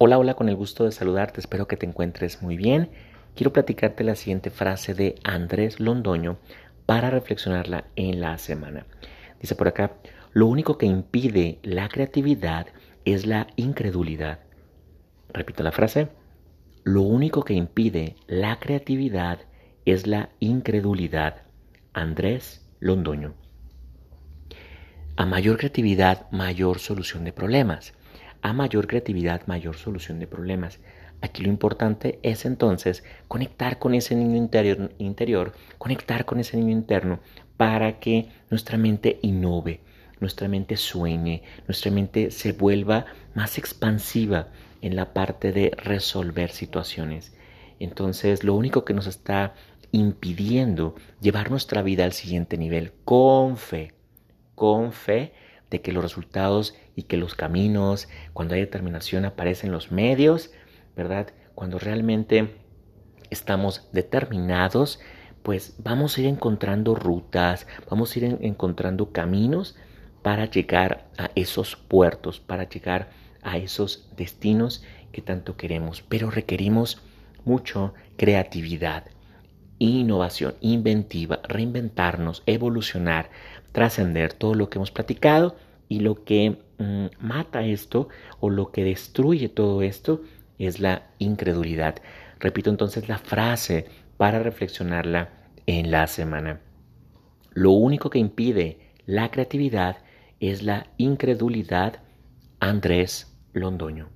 Hola, hola, con el gusto de saludarte, espero que te encuentres muy bien. Quiero platicarte la siguiente frase de Andrés Londoño para reflexionarla en la semana. Dice por acá, lo único que impide la creatividad es la incredulidad. Repito la frase, lo único que impide la creatividad es la incredulidad. Andrés Londoño. A mayor creatividad, mayor solución de problemas mayor creatividad, mayor solución de problemas. Aquí lo importante es entonces conectar con ese niño interior, interior, conectar con ese niño interno para que nuestra mente innove, nuestra mente sueñe, nuestra mente se vuelva más expansiva en la parte de resolver situaciones. Entonces, lo único que nos está impidiendo llevar nuestra vida al siguiente nivel con fe, con fe de que los resultados y que los caminos, cuando hay determinación, aparecen los medios, ¿verdad? Cuando realmente estamos determinados, pues vamos a ir encontrando rutas, vamos a ir encontrando caminos para llegar a esos puertos, para llegar a esos destinos que tanto queremos, pero requerimos mucho creatividad, innovación, inventiva, reinventarnos, evolucionar, trascender todo lo que hemos platicado y lo que mm, mata esto o lo que destruye todo esto es la incredulidad. Repito entonces la frase para reflexionarla en la semana. Lo único que impide la creatividad es la incredulidad. Andrés Londoño.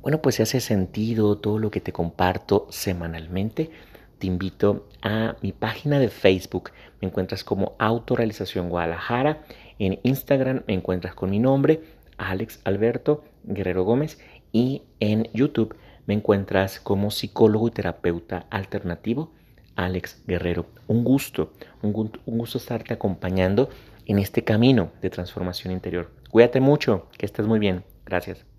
Bueno, pues si hace sentido todo lo que te comparto semanalmente, te invito a mi página de Facebook. Me encuentras como Autorealización Guadalajara. En Instagram me encuentras con mi nombre, Alex Alberto Guerrero Gómez. Y en YouTube me encuentras como psicólogo y terapeuta alternativo, Alex Guerrero. Un gusto, un, gusto estarte acompañando en este camino de transformación interior. Cuídate mucho, que estés muy bien. Gracias.